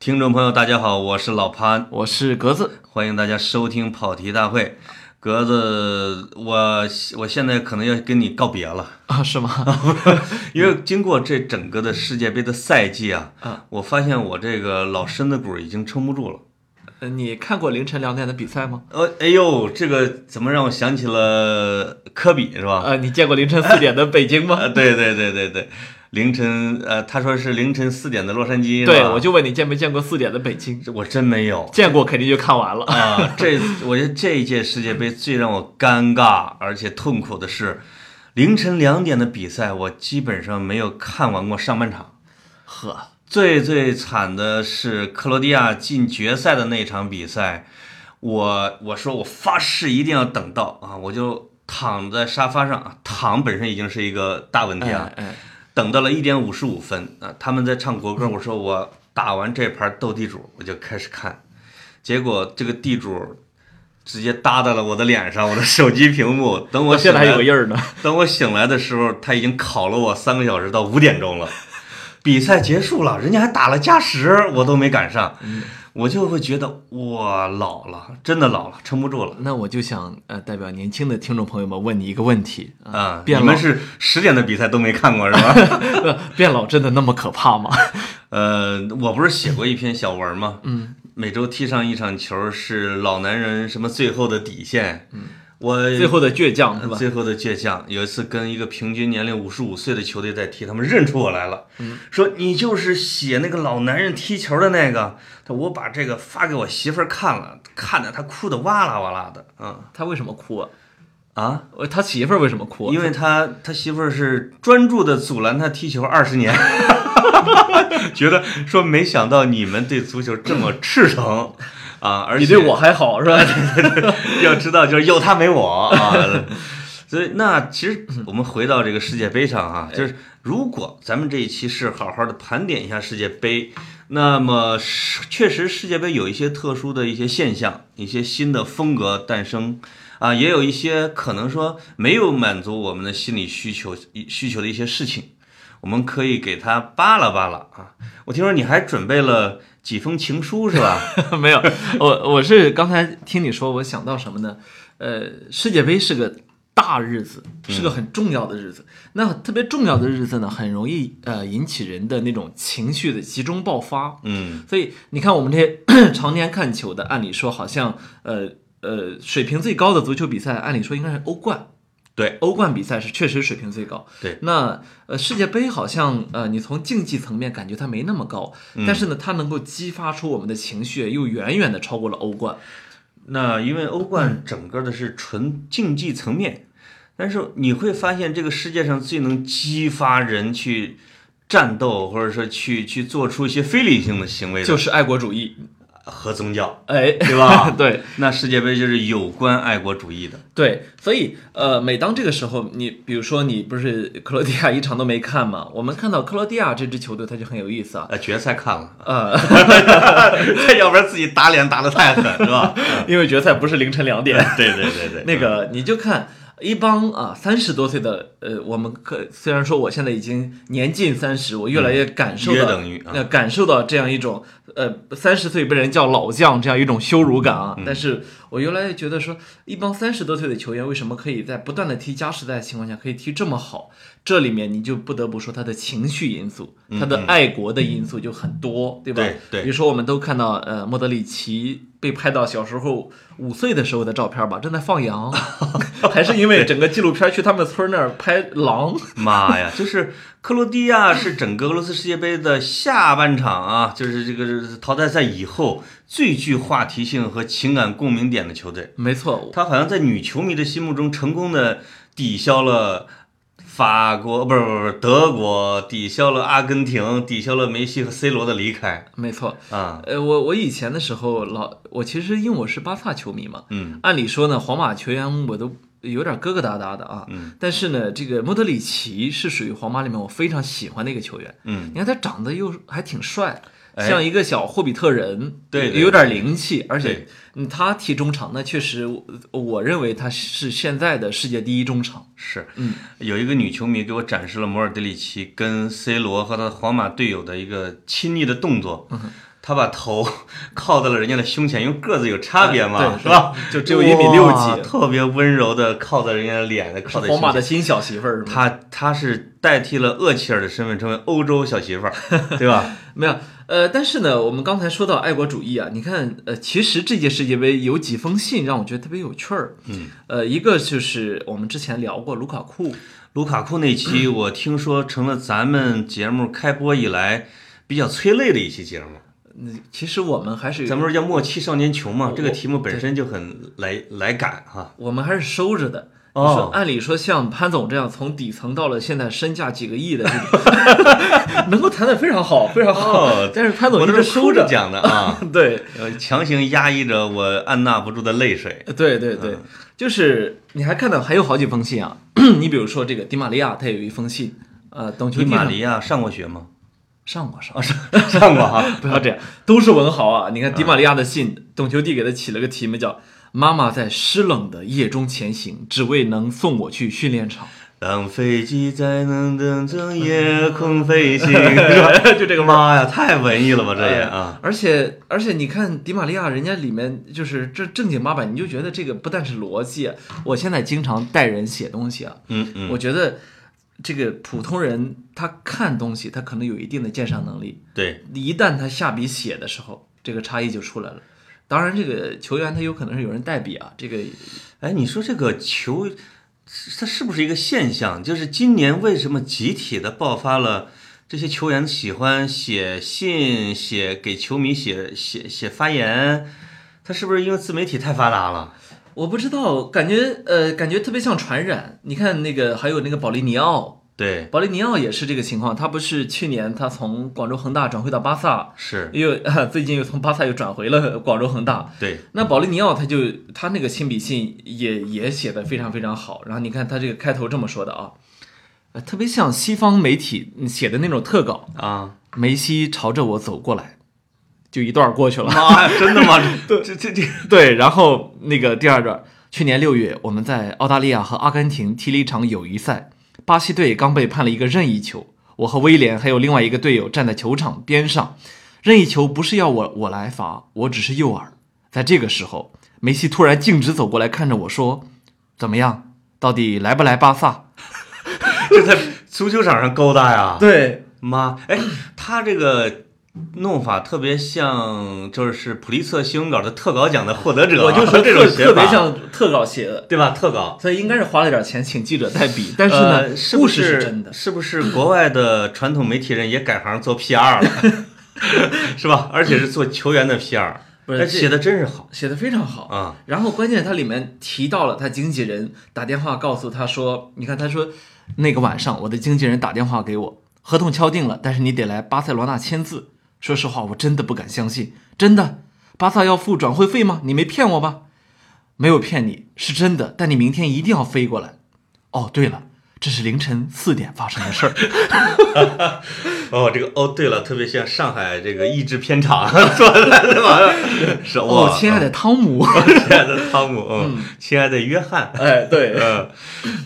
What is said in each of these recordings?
听众朋友，大家好，我是老潘，我是格子，欢迎大家收听跑题大会。格子，我我现在可能要跟你告别了啊？是吗？因为经过这整个的世界杯的赛季啊，啊我发现我这个老身子骨已经撑不住了。呃，你看过凌晨两点的比赛吗？呃，哎呦，这个怎么让我想起了科比是吧？呃，你见过凌晨四点的北京吗？啊，对对对对对，凌晨呃，他说是凌晨四点的洛杉矶，对，我就问你见没见过四点的北京？我真没有见过，肯定就看完了。啊。这 我觉得这一届世界杯最让我尴尬而且痛苦的是，凌晨两点的比赛，我基本上没有看完过上半场。呵，最最惨的是克罗地亚进决赛的那场比赛，我我说我发誓一定要等到啊，我就躺在沙发上，啊躺本身已经是一个大问题了哎，哎，等到了一点五十五分啊，他们在唱国歌，我说我打完这盘斗地主我就开始看，结果这个地主直接搭在了我的脸上，我的手机屏幕。等我醒我现在还有，印儿呢。等我醒来的时候，他已经烤了我三个小时到五点钟了。比赛结束了，人家还打了加时，我都没赶上，我就会觉得哇老了，真的老了，撑不住了那我就想呃，代表年轻的听众朋友们问你一个问题啊！变你们是十点的比赛都没看过是吧？呃变老真的那么可怕吗？呃，我不是写过一篇小文吗？嗯，每周踢上一场球是老男人什么最后的底线。嗯，我最后的倔强是吧？最后的倔强，有一次跟一个平均年龄五十五岁的球队在踢，他们认出我来了，说你就是写那个老男人踢球的那个。他我把这个发给我媳妇儿看了，看的她哭的哇啦哇啦的，嗯他为什么哭啊？啊，呃他媳妇儿为什么哭啊？因为他他媳妇儿是专注的阻拦他踢球二十年，觉得说没想到你们对足球这么赤诚啊，而且你对我还好是吧？要知道，就是有他没我啊。所以，那其实我们回到这个世界杯上啊、就是如果咱们这一期是好好的盘点一下世界杯，那么是确实世界杯有一些特殊的一些现象，一些新的风格诞生啊，也有一些可能说没有满足我们的心理需求需求的一些事情，我们可以给他扒拉扒拉啊。我听说你还准备了几封情书是吧？没有，我我是刚才听你说，我想到什么呢？呃，世界杯是个大日子，是个很重要的日子。那特别重要的日子呢，很容易呃引起人的那种情绪的集中爆发。嗯，所以你看，我们这些 常年看球的，按理说好像呃呃水平最高的足球比赛，按理说应该是欧冠。对，欧冠比赛是确实水平最高。对，那呃世界杯好像呃你从竞技层面感觉它没那么高，但是呢它能够激发出我们的情绪，又远远的超过了欧冠。那因为欧冠整个的是纯竞技层面，但是你会发现这个世界上最能激发人去战斗，或者说去去做出一些非理性的行为的，就是爱国主义，和宗教，哎，对吧？对那世界杯就是有关爱国主义的。对，所以呃，每当这个时候，你比如说你不是克罗地亚一场都没看嘛，我们看到克罗地亚这支球队，它就很有意思啊，呃，决赛看了，呃，要不然自己打脸打得太狠，是吧？因为决赛不是凌晨两点，对对对对，那个你就看一帮啊三十多岁的呃，我们可虽然说我现在已经年近三十，我越来越感受到约等于啊呃感受到这样一种呃三十岁被人叫老将这样一种羞辱感啊。但是我越来越觉得说，一帮三十多岁的球员为什么可以在不断的踢加时赛的情况下可以踢这么好？这里面你就不得不说他的情绪因素，他的爱国的因素就很多，对吧？对对比如说我们都看到呃莫德里奇被拍到小时候五岁的时候的照片吧，正在放羊，还是因为整个纪录片去他们村那儿拍狼。妈呀，就是克罗地亚是整个俄罗斯世界杯的下半场啊，就是这个淘汰赛以后最具话题性和情感共鸣点的球队。没错，他好像在女球迷的心目中成功的抵消了法国不是不是不是德国抵消了阿根廷，抵消了梅西和 C 罗的离开没错。啊，呃，我我以前的时候老，我其实因为我是巴萨球迷嘛，嗯按理说呢，皇马球员我都有点疙疙瘩瘩的啊。嗯。但是呢，这个莫德里奇是属于皇马里面我非常喜欢的一个球员。嗯，你看他长得又还挺帅，哎。像一个小霍比特人，对对有点灵气，而且嗯他踢中场，那确实我我认为他是现在的世界第一中场。是，嗯，有一个女球迷给我展示了摩尔德里奇跟 C 罗和他的皇马队友的一个亲昵的动作，嗯他把头靠在了人家的胸前，因为个子有差别嘛，对是吧？就只有一米六几，特别温柔的靠在人家的脸的，靠在皇马的。新小媳妇儿是吗？他他是代替了厄齐尔的身份，成为欧洲小媳妇儿，对吧？没有，呃，但是呢，我们刚才说到爱国主义啊，你看，呃，其实这届世界杯有几封信让我觉得特别有趣儿，嗯，呃，一个就是我们之前聊过卢卡库，卢卡库那期，我听说成了咱们节目开播以来比较催泪的一期节目。嗯，其实我们还是咱们说叫莫欺少年穷嘛？这个题目本身就很来来感哈。我们还是收着的。你哦说，按理说像潘总这样从底层到了现在身价几个亿的这个，能够谈得非常好，非常好。哦但是潘总我一直收着，讲的啊，对，呃，强行压抑着我按捺不住的泪水。对对对，嗯就是你还看到还有好几封信啊。你比如说这个迪玛利亚，他有一封信，呃，懂球迪玛利亚上过学吗？上过 上过。上过哈。不要这样，都是文豪啊！你看迪玛利亚的信，董球帝给他起了个题目叫“妈妈在湿冷的夜中前行，只为能送我去训练场 当飞机在能等着夜空飞行，是吧？”，就这个。妈呀，太文艺了吧，这也啊！而且而且，你看迪玛利亚，人家里面就是这正经八百，你就觉得这个不但是逻辑啊。我现在经常带人写东西啊，嗯嗯，我觉得这个普通人他看东西，他可能有一定的鉴赏能力，对，一旦他下笔写的时候，这个差异就出来了。当然，这个球员他有可能是有人代笔啊，这个哎，你说这个球，它是不是一个现象？就是今年为什么集体的爆发了？这些球员喜欢写信，写给球迷写写写发言，他是不是因为自媒体太发达了？我不知道，感觉呃，感觉特别像传染。你看那个，还有那个保利尼奥，对，保利尼奥也是这个情况。他不是去年他从广州恒大转会到巴萨，是，又、啊、最近又从巴萨又转回了广州恒大。对，那保利尼奥他就他那个亲笔信也也写的非常非常好。然后你看他这个开头这么说的啊，呃，特别像西方媒体写的那种特稿。啊，梅西朝着我走过来，就一段过去了。妈呀，真的吗？对这这这，对，然后那个第二段，去年六月，我们在澳大利亚和阿根廷踢了一场友谊赛，巴西队刚被判了一个任意球，我和威廉还有另外一个队友站在球场边上，任意球不是要我我来罚，我只是诱饵。在这个时候，梅西突然径直走过来，看着我说：“怎么样？到底来不来巴萨 这在足球场上勾搭呀？”？对，妈，哎，他这个弄法特别像，就是普利策新闻稿的特稿奖的获得者，我就说这种特写法，特别像特稿写的，对吧？特稿。所以应该是花了点钱请记者代笔，但是呢，呃是不故事是是真的。是不是国外的传统媒体人也改行做 PR 了？是吧？而且是做球员的 PR，写的真是好写的非常好啊！然后关键它里面提到了他经纪人打电话告诉他说，你看他说那个晚上我的经纪人打电话给我，合同敲定了，但是你得来巴塞罗那签字。说实话，我真的不敢相信，真的，巴萨要付转会费吗？你没骗我吧？没有骗你，是真的，但你明天一定要飞过来。哦，对了，这是凌晨四点发生的事儿。哦，这个哦，对了，特别像上海这个译制片场 做的 是吧？是哦，亲爱的汤姆，亲爱的汤姆，嗯，亲爱的约翰，哎，对，嗯，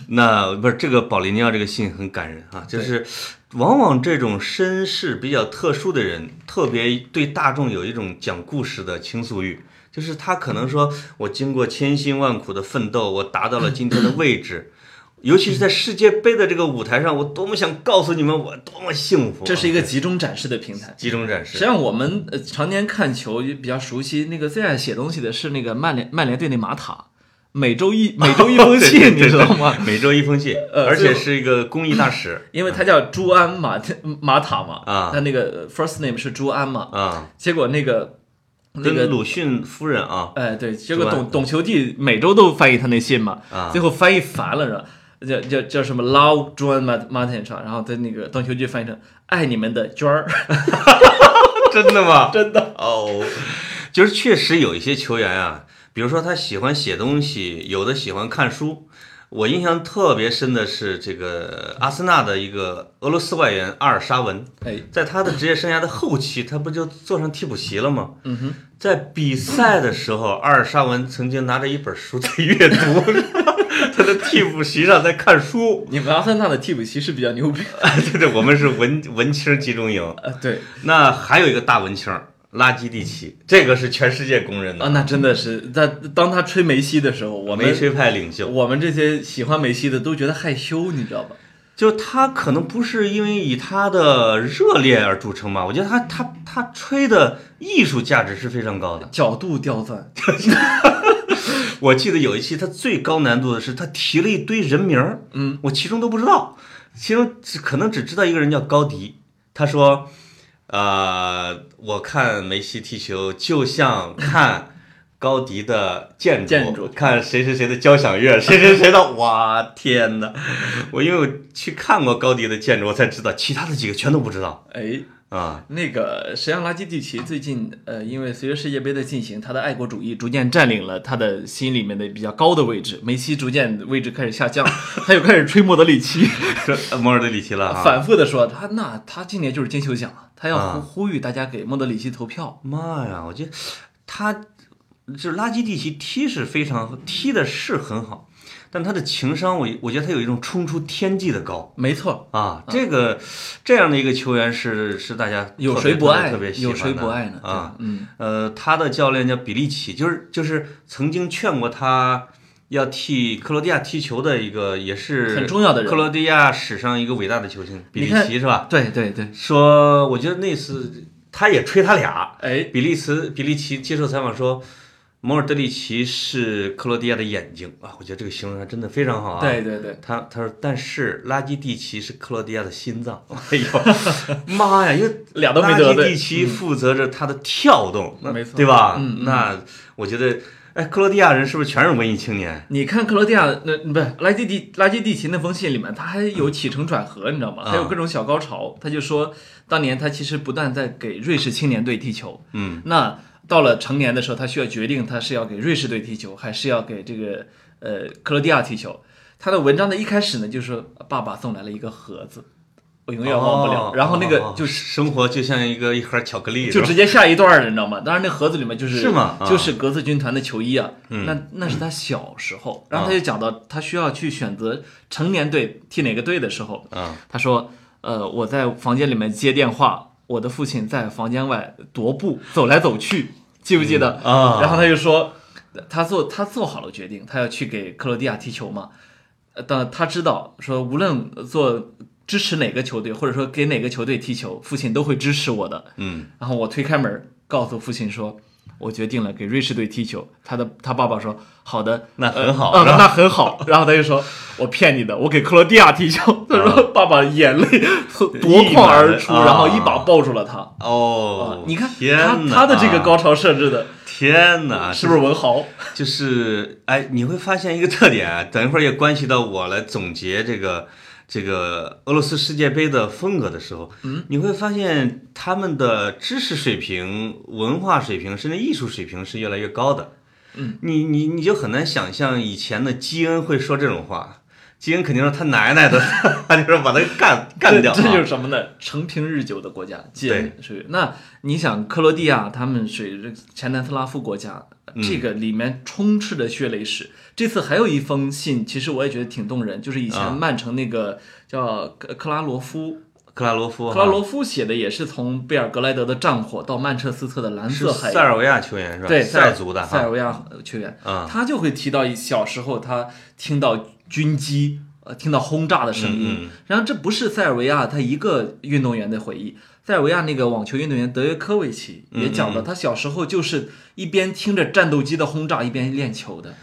那不是这个保利尼奥这个信很感人啊，就是往往这种身世比较特殊的人，特别对大众有一种讲故事的倾诉欲。就是他可能说，我经过千辛万苦的奋斗，我达到了今天的位置，尤其是在世界杯的这个舞台上，我多么想告诉你们，我多么幸福。这是一个集中展示的平台。集中展示，实际上，我们呃常年看球就比较熟悉，那个最爱写东西的是那个曼联曼联队那马塔，每周一 每周一封信，你知道吗？每周一封信，呃而且是一个公益大使。因为他叫朱安马 马塔嘛，啊。他那个 first name 是朱安嘛，啊，结果那个那跟个鲁迅夫人啊。哎对，结果董董球帝每周都翻译他那信嘛，啊。最后翻译烦了，是吧？叫叫叫什么 Love John Mart- Martin 上，然后在那个短球季翻译成爱你们的娟儿，真的吗？真的。哦，就是确实有一些球员啊，比如说他喜欢写东西，有的喜欢看书。我印象特别深的是这个阿森纳的一个俄罗斯外援阿尔沙文，哎，在他的职业生涯的后期，他不就坐上替补席了吗？嗯哼，在比赛的时候，阿尔沙文曾经拿着一本书在阅读，他在替补席上在看书。你们阿森纳的替补席是比较牛逼。对对，我们是文文青集中营。呃，对那还有一个大文青，拉基蒂奇，这个是全世界公认的啊，那真的是在当他吹梅西的时候，我们梅吹派领袖。我们这些喜欢梅西的都觉得害羞，你知道吧？就他可能不是因为以他的热烈而著称吧，我觉得他他他吹的艺术价值是非常高的。角度刁钻，我记得有一期他最高难度的是他提了一堆人名儿，嗯，我其中都不知道，其中只可能只知道一个人叫高迪。他说，呃，我看梅西踢球就像看高迪的建筑，建筑看谁谁谁的交响乐，谁谁谁的，哇天哪！我因为我去看过高迪的建筑，我才知道，其他的几个全都不知道哎，啊。那个实际上拉基蒂奇最近呃，因为随着世界杯的进行，他的爱国主义逐渐占领了他的心里面的比较高的位置，梅西逐渐位置开始下降，他又开始吹莫德里奇，这呃摩尔德里奇了哈，反复的说他那他今年就是金球奖了，他要呼吁大家给莫德里奇投票。妈呀，我觉得他就是拉基蒂奇踢是非常踢的是很好，但他的情商我我觉得他有一种冲出天际的高没错，啊，这个这样的一个球员是是大家有特别谁不爱特别？喜欢的谁不爱呢？啊？嗯，呃，他的教练叫比利奇，就是就是曾经劝过他要替克罗地亚踢球的一个，也是很重要的人克罗地亚史上一个伟大的球星比利奇是吧？对对对，说我觉得那次他也吹他俩，哎，比利茨比利奇接受采访说，摩尔德里奇是克罗地亚的眼睛啊，我觉得这个形容还真的非常好啊。对对对，他他说，但是拉基蒂奇是克罗地亚的心脏。哎呦，妈呀！因为俩都没拉得罪基蒂奇负责着他的跳动，那没错对吧？嗯嗯那我觉得，哎，克罗地亚人是不是全是文艺青年？你看克罗地亚那不是拉基蒂拉基蒂奇那封信里面，他还有起承转合，你知道吗？啊还有各种小高潮。他就说，当年他其实不断在给瑞士青年队踢球，嗯，那到了成年的时候，他需要决定他是要给瑞士队踢球，还是要给这个呃克罗地亚踢球。他的文章的一开始呢，就是爸爸送来了一个盒子，我永远忘不了。哦然后那个哦就生活就像一个一盒巧克力，就直接下一段儿了，你知道吗？当然，那盒子里面就是是吗啊就是格子军团的球衣啊。嗯那那是他小时候，然后他就讲到他需要去选择成年队踢哪个队的时候，啊，他说：“呃，我在房间里面接电话，我的父亲在房间外踱步走来走去，记不记得？啊然后他就说，他做他做好了决定，他要去给克罗地亚踢球嘛。呃，但他知道说，无论做支持哪个球队，或者说给哪个球队踢球，父亲都会支持我的。嗯，然后我推开门，告诉父亲说，我决定了给瑞士队踢球。他的他爸爸说，好的，那很好呃那很好。然后他就说，我骗你的，我给克罗地亚踢球。他说，爸爸眼泪夺眶而出，然后一把抱住了他。哦，你看天他他的这个高潮设置的，天哪，是不是文豪？就是哎，你会发现一个特点啊，等一会儿也关系到我来总结这个这个俄罗斯世界杯的风格的时候，嗯，你会发现他们的知识水平、文化水平，甚至艺术水平是越来越高的。嗯，你你你就很难想象以前的基恩会说这种话。基恩肯定是他奶奶的，他就是把他干干掉、啊。这这就是什么呢？承平日久的国家，基恩属于。那你想，克罗地亚他们属于前南斯拉夫国家，嗯这个里面充斥着血泪史。这次还有一封信，其实我也觉得挺动人，就是以前啊曼城那个叫克克拉罗夫，克拉罗夫，克拉罗夫写的也是从贝尔格莱德的战火到曼彻斯特的蓝色海塞尔维亚球员是吧？对塞尔族的。塞尔维亚球员，啊，他就会提到小时候他听到军机，呃，听到轰炸的声音。嗯然后这不是塞尔维亚他一个运动员的回忆，塞尔维亚那个网球运动员德约科维奇也讲嗯了，他小时候就是一边听着战斗机的轰炸，一边练球的。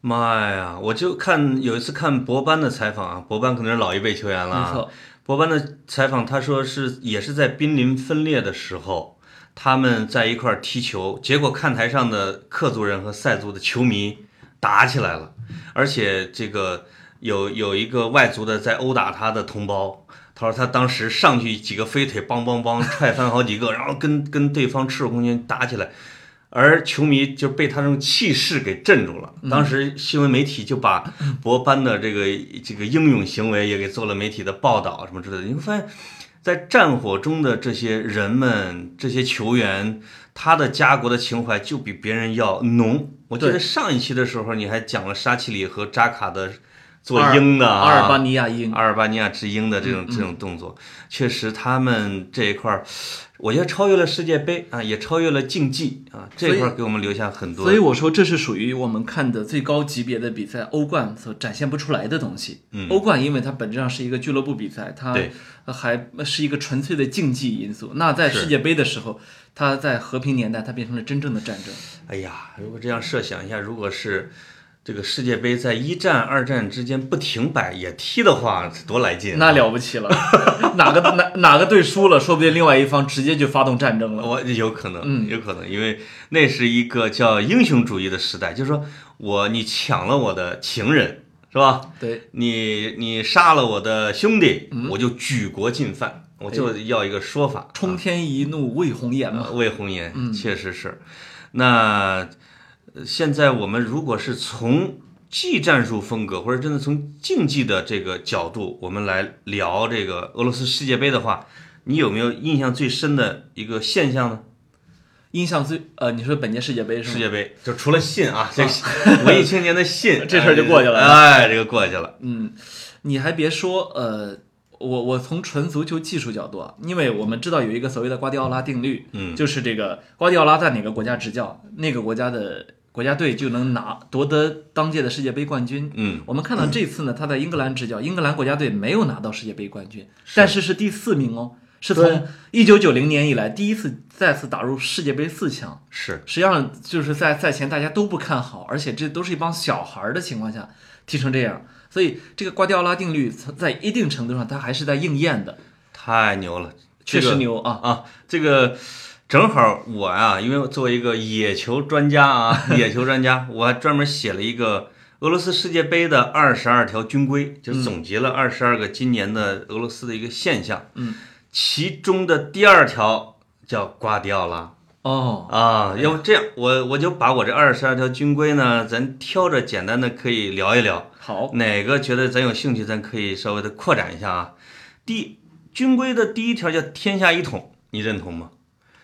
妈呀！我就看有一次看博班的采访啊，博班可能是老一辈球员了啊。没错，博班的采访，他说是也是在濒临分裂的时候，他们在一块儿踢球，结果看台上的克族人和塞族的球迷打起来了，而且这个有有一个外族的在殴打他的同胞，他说他当时上去几个飞腿，梆梆梆踹翻好几个，然后跟跟对方赤手空拳打起来，而球迷就被他这种气势给镇住了。当时新闻媒体就把 博班的这个这个英勇行为也给做了媒体的报道什么之类的。你会发现，在战火中的这些人们、这些球员，他的家国的情怀就比别人要浓。我记得上一期的时候，你还讲了沙奇里和扎卡的做鹰的啊，阿尔巴尼亚鹰，阿尔巴尼亚之鹰的这种这种动作，确实他们这一块儿，我觉得超越了世界杯啊，也超越了竞技啊，这一块儿给我们留下很多所以我说这是属于我们看的最高级别的比赛，欧冠所展现不出来的东西。嗯欧冠因为它本质上是一个俱乐部比赛，它对还是一个纯粹的竞技因素。那在世界杯的时候，它在和平年代，它变成了真正的战争。哎呀，如果这样设想一下，如果是这个世界杯在一战、二战之间不停摆也踢的话，多来劲、啊！那了不起了，哪个哪哪个队输了，说不定另外一方直接就发动战争了。我有可能，嗯有可能，因为那是一个叫英雄主义的时代，就是说我你抢了我的情人，是吧？对，你你杀了我的兄弟，嗯我就举国进犯，我就要一个说法，冲天一怒为红颜嘛。呃魏红颜，嗯确实是。那呃现在我们如果是从技战术风格，或者真的从竞技的这个角度，我们来聊这个俄罗斯世界杯的话，你有没有印象最深的一个现象呢？印象最呃，你说本届世界杯是吗？世界杯就除了信啊，这文艺青年的信，这事儿就过去了哎，这个过去了。嗯，你还别说，呃，我我从纯足球技术角度啊，因为我们知道有一个所谓的瓜迪奥拉定律，嗯就是这个瓜迪奥拉在哪个国家执教，那个国家的国家队就能拿夺得当届的世界杯冠军。嗯，我们看到这次呢，他在英格兰执教，英格兰国家队没有拿到世界杯冠军，但是是第四名哦，是从一九九零年以来第一次再次打入世界杯四强。是。实际上就是在赛前大家都不看好，而且这都是一帮小孩儿的情况下踢成这样，所以这个瓜迪奥拉定律在一定程度上它还是在应验的，太牛了，确实牛啊！啊，这个正好我呀、因为作为一个野球专家啊，野球专家，我还专门写了一个俄罗斯世界杯的二十二条军规，就总结了二十二个今年的俄罗斯的一个现象。嗯，其中的第二条叫瓜迪奥拉。哦，啊，要不这样，我我就把我这二十二条军规呢，咱挑着简单的可以聊一聊，好，哪个觉得咱有兴趣，咱可以稍微的扩展一下啊。第军规的第一条叫天下一统，你认同吗？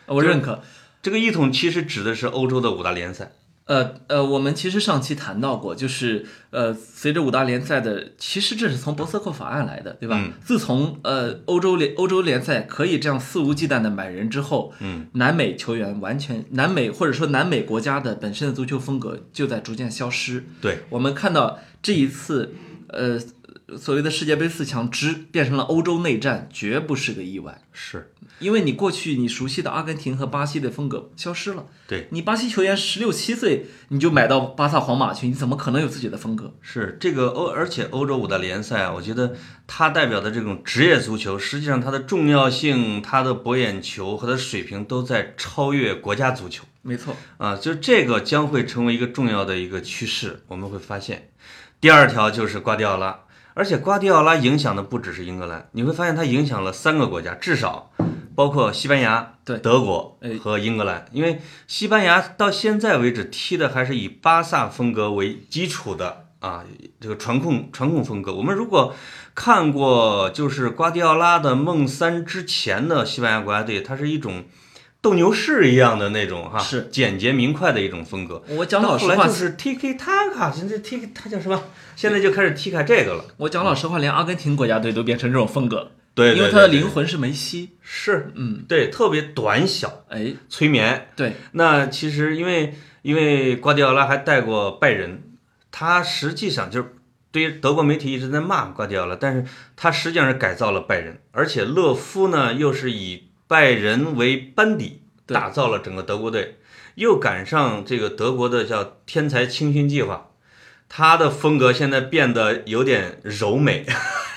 我认可。这个一统其实指的是欧洲的五大联赛。呃呃，我们其实上期谈到过，就是呃，随着五大联赛的，其实这是从博斯克法案来的，对吧？嗯自从呃欧洲联欧洲联赛可以这样肆无忌惮的买人之后，嗯，南美球员完全南美或者说南美国家的本身的足球风格就在逐渐消失。对，我们看到这一次，呃，所谓的世界杯四强之变成了欧洲内战，绝不是个意外。是因为你过去你熟悉的阿根廷和巴西的风格消失了，对，你巴西球员十六七岁你就买到巴萨、皇马去，你怎么可能有自己的风格？是这个欧，而且欧洲五大联赛啊，我觉得它代表的这种职业足球，实际上它的重要性、它的博眼球和它的水平都在超越国家足球。没错，啊，就这个将会成为一个重要的一个趋势，我们会发现。第二条就是瓜迪奥拉，而且瓜迪奥拉影响的不只是英格兰，你会发现他影响了三个国家，至少包括西班牙、对德国哎和英格兰。因为西班牙到现在为止踢的还是以巴萨风格为基础的啊，这个传控传控风格。我们如果看过就是瓜迪奥拉的梦三之前的西班牙国家队，它是一种。斗牛士一样的那种哈，是简洁明快的一种风格。我讲老实话就，是 Tiki Taka，现在 Tiki 他叫什么？现在就开始 Tiki 这个了。我讲老实话，连阿根廷国家队都变成这种风格，对因为他的灵魂是梅西。是，嗯，对，特别短小，哎，催眠。对，那其实因为因为瓜迪奥拉还带过拜仁，他实际上就是对于德国媒体一直在骂瓜迪奥拉，但是他实际上是改造了拜仁，而且勒夫呢又是以拜仁为班底打造了整个德国队，又赶上这个德国的叫天才青训计划，他的风格现在变得有点柔美。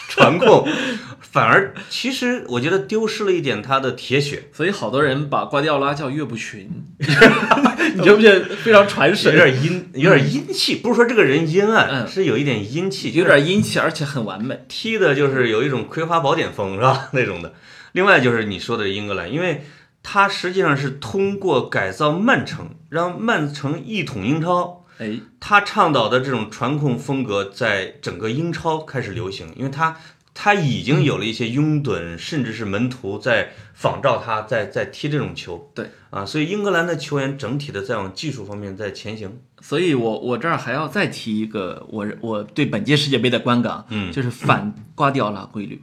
传控，反而其实我觉得丢失了一点他的铁血，所以好多人把瓜迪奥拉叫岳不群，你觉不觉得非常传神有神？点阴，有点阴气。不是说这个人阴暗，嗯是有一点阴气，有点阴气，而且很完美。踢的就是有一种葵花宝典风，是吧？那种的。另外就是你说的英格兰，因为它实际上是通过改造曼城，让曼城一统英超。哎，他倡导的这种传控风格在整个英超开始流行，因为他他已经有了一些拥趸，甚至是门徒在仿照他，在在踢这种球。对啊，所以英格兰的球员整体的在往技术方面在前行。所以我我这儿还要再提一个我我对本届世界杯的观感，嗯就是反瓜迪奥拉规律。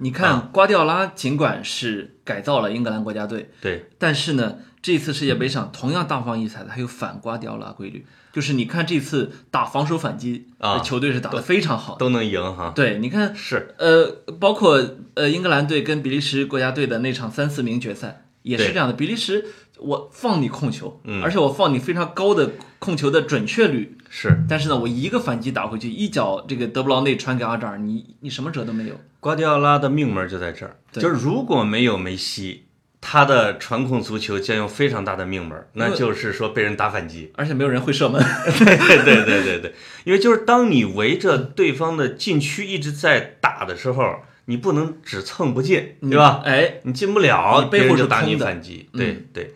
你看，瓜迪奥拉尽管是改造了英格兰国家队，对，但是呢，这次世界杯上同样大放异彩的还有反瓜迪奥拉规律，就是你看这次打防守反击，啊球队是打得非常好。都能赢哈。对，你看，是，呃，包括呃英格兰队跟比利时国家队的那场三四名决赛也是这样的。比利时我放你控球，嗯而且我放你非常高的控球的准确率，是但是呢，我一个反击打回去，一脚这个德布劳内传给阿扎尔，你你什么辙都没有。瓜迪奥拉的命门就在这儿，对。就是如果没有梅西，他的传控足球将有非常大的命门，那就是说被人打反击。而且没有人会射门，对对对对对，因为就是当你围着对方的禁区一直在打的时候，你不能只蹭不进，对吧？哎，你进不了，背后就打你反击。嗯。对对，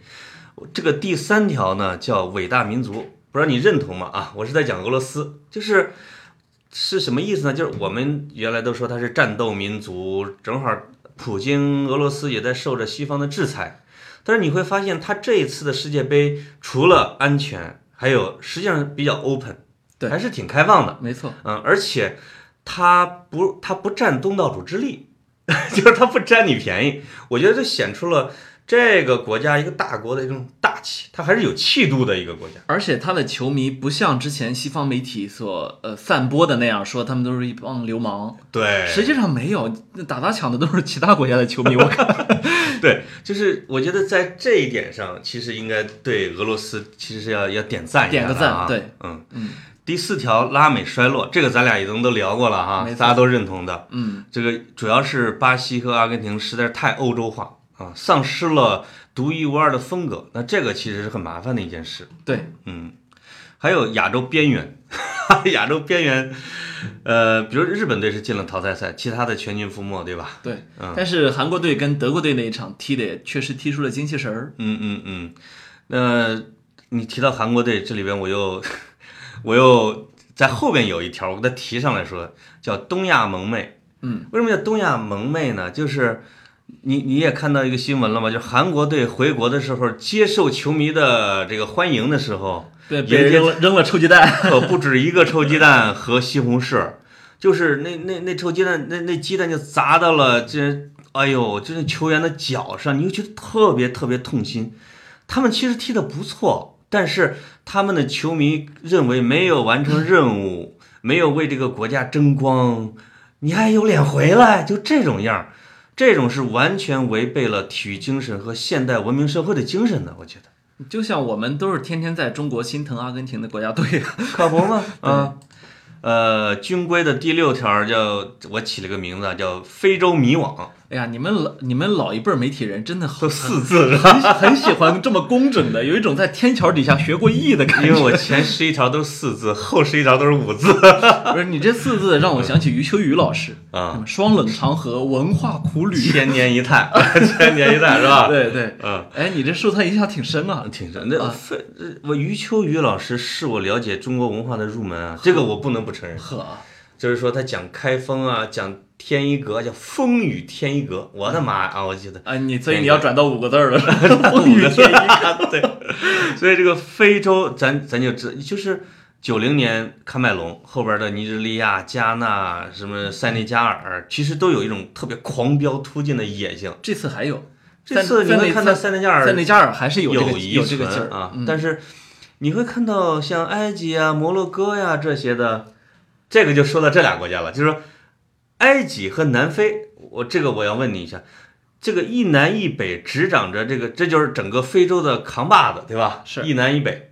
这个第三条呢叫伟大民族，不知道你认同吗？啊，我是在讲俄罗斯，就是是什么意思呢？就是我们原来都说他是战斗民族，正好普京俄罗斯也在受着西方的制裁，但是你会发现，他这一次的世界杯除了安全，还有实际上比较 open，对还是挺开放的。没错，嗯，而且他不他不占东道主之力，就是他不占你便宜。我觉得这显出了这个国家一个大国的一种大气，它还是有气度的一个国家。而且他的球迷不像之前西方媒体所呃散播的那样说他们都是一帮流氓，对，实际上没有，那打砸抢的都是其他国家的球迷。我看，对，就是我觉得在这一点上，其实应该对俄罗斯其实是要要点赞一下点个的啊。赞对，嗯。嗯。第四条拉美衰落，这个咱俩已经都聊过了哈大家都认同的。嗯，这个主要是巴西和阿根廷实在是太欧洲化啊，丧失了独一无二的风格。那这个其实是很麻烦的一件事。对，嗯，还有亚洲边缘，亚洲边缘，呃，比如日本队是进了淘汰赛，其他的全军覆没，对吧？对，嗯但是韩国队跟德国队那一场踢的也确实踢出了精气神儿。嗯嗯嗯。那你提到韩国队，这里边我又我又在后边有一条，我给它提上来说，叫东亚萌妹。嗯，为什么叫东亚萌妹呢？就是你你也看到一个新闻了吗？就是韩国队回国的时候，接受球迷的这个欢迎的时候，对，也别人扔了扔了臭鸡蛋。可不止一个臭鸡蛋和西红柿，就是那那那臭鸡蛋，那那鸡蛋就砸到了这，哎呦，就是球员的脚上，你就觉得特别特别痛心。他们其实踢得不错，但是他们的球迷认为没有完成任务，没有为这个国家争光，你还有脸回来？就这种样儿，这种是完全违背了体育精神和现代文明社会的精神的，我觉得。就像我们都是天天在中国心疼阿根廷的国家队，可不吗？啊，呃，军规的第六条叫我起了个名字啊叫非洲迷网，哎呀，你们老你们老一辈儿媒体人真的好都四字是吧？很很喜欢这么工整的，有一种在天桥底下学过艺的感觉。因为我前十一条都是四字，后十一条都是五字不是你这四字让我想起余秋雨老师，啊，双冷长河，文化苦旅。千年一叹，千年一叹是吧？对对，嗯。哎，你这受他影响挺深啊。挺深，那啊非呃我余秋雨老师是我了解中国文化的入门啊，这个我不能不承认。呵，就是说他讲开封啊，讲天一阁，叫风雨天一阁，我的妈啊！我记得啊，你所以你要转到五个字儿了，风雨天一阁，对。所以这个非洲，咱咱就知，就是九零年喀麦隆后边的尼日利亚、加纳、什么塞内加尔，其实都有一种特别狂飙突进的野性。这次还有，这次你塞会看到塞内加尔塞内加尔还是有这个有这个劲儿。啊，嗯。但是你会看到像埃及啊、摩洛哥呀、这些的，这个就说到这俩国家了，就是说埃及和南非，我这个我要问你一下，这个一南一北执掌着这个，这就是整个非洲的扛把子，对吧？是一南一北，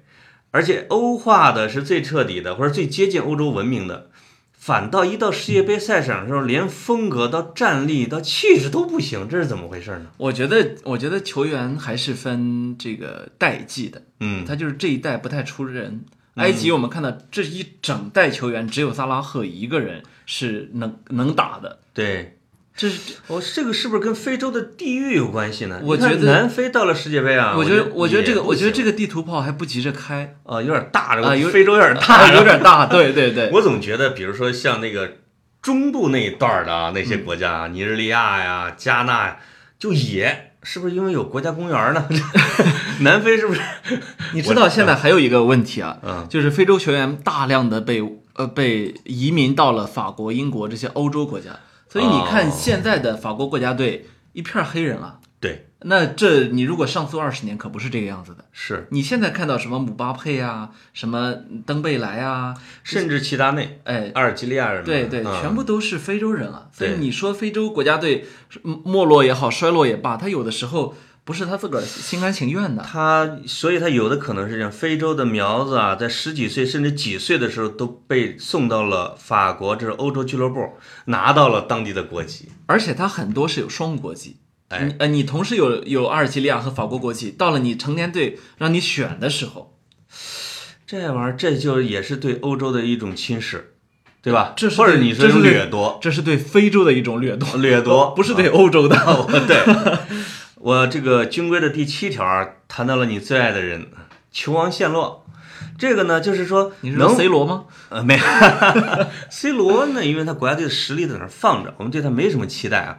而且欧化的是最彻底的，或者最接近欧洲文明的。反倒一到世界杯赛场的时候，连风格到战力到气质都不行，这是怎么回事呢？我觉得，我觉得球员还是分这个代际的，嗯，他就是这一代不太出人。埃及我们看到这一整代球员，只有萨拉赫一个人是能能打的，对。这是我这个是不是跟非洲的地域有关系呢？我觉得南非到了世界杯啊，我觉得，我觉得这个，我觉得这个地图炮还不急着开啊有点大，这个非洲有点啊大，有点大，对对对，我总觉得，比如说像那个中部那一段儿的啊，那些国家啊，尼日利亚呀、加纳呀，就野，是不是因为有国家公园呢？南非是不是？你知道现在还有一个问题啊，嗯就是非洲球员大量的被呃被移民到了法国、英国这些欧洲国家，所以你看哦现在的法国国家队一片黑人啊，对，那这你如果上诉二十年可不是这个样子的。是，你现在看到什么姆巴佩啊，什么登贝莱啊，甚至齐达内、哎，阿尔及利亚人，对对，嗯全部都是非洲人啊。所以你说非洲国家队嗯没落也好，衰落也罢，他有的时候不是他自个儿心甘情愿的。他，所以他有的可能是这样，非洲的苗子啊，在十几岁甚至几岁的时候都被送到了法国，这是欧洲俱乐部，拿到了当地的国籍。而且他很多是有双国籍。哎你呃，你同时有有阿尔及利亚和法国国籍，到了你成年队让你选的时候，这玩意儿，这就也是对欧洲的一种侵蚀，对吧？这是或者你说一种这是掠夺，这是对非洲的一种掠夺，掠夺不是对欧洲的。我对，我这个军规的第七条啊谈到了你最爱的人，球王陷落。这个呢，就是说你是说能 C 罗吗？呃没有，C 罗呢，因为他国家队的实力在那儿放着，我们对他没什么期待啊。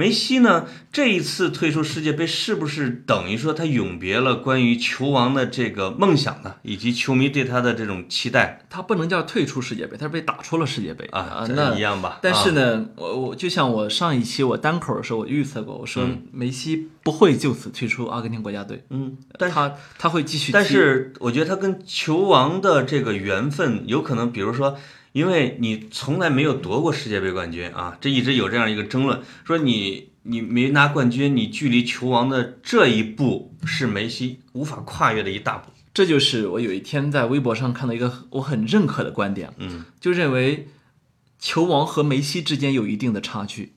梅西呢，这一次退出世界杯，是不是等于说他永别了关于球王的这个梦想呢？以及球迷对他的这种期待他不能叫退出世界杯，他是被打出了世界杯啊？这那一样吧？但是啊，呢，我我就像我上一期我单口的时候，我预测过，我说嗯梅西不会就此退出阿根廷国家队，嗯，他他会继续。但是我觉得他跟球王的这个缘分，有可能，比如说，因为你从来没有夺过世界杯冠军啊，这一直有这样一个争论，说你你没拿冠军，你距离球王的这一步是梅西无法跨越的一大步。这就是我有一天在微博上看到一个我很认可的观点，嗯，就认为球王和梅西之间有一定的差距。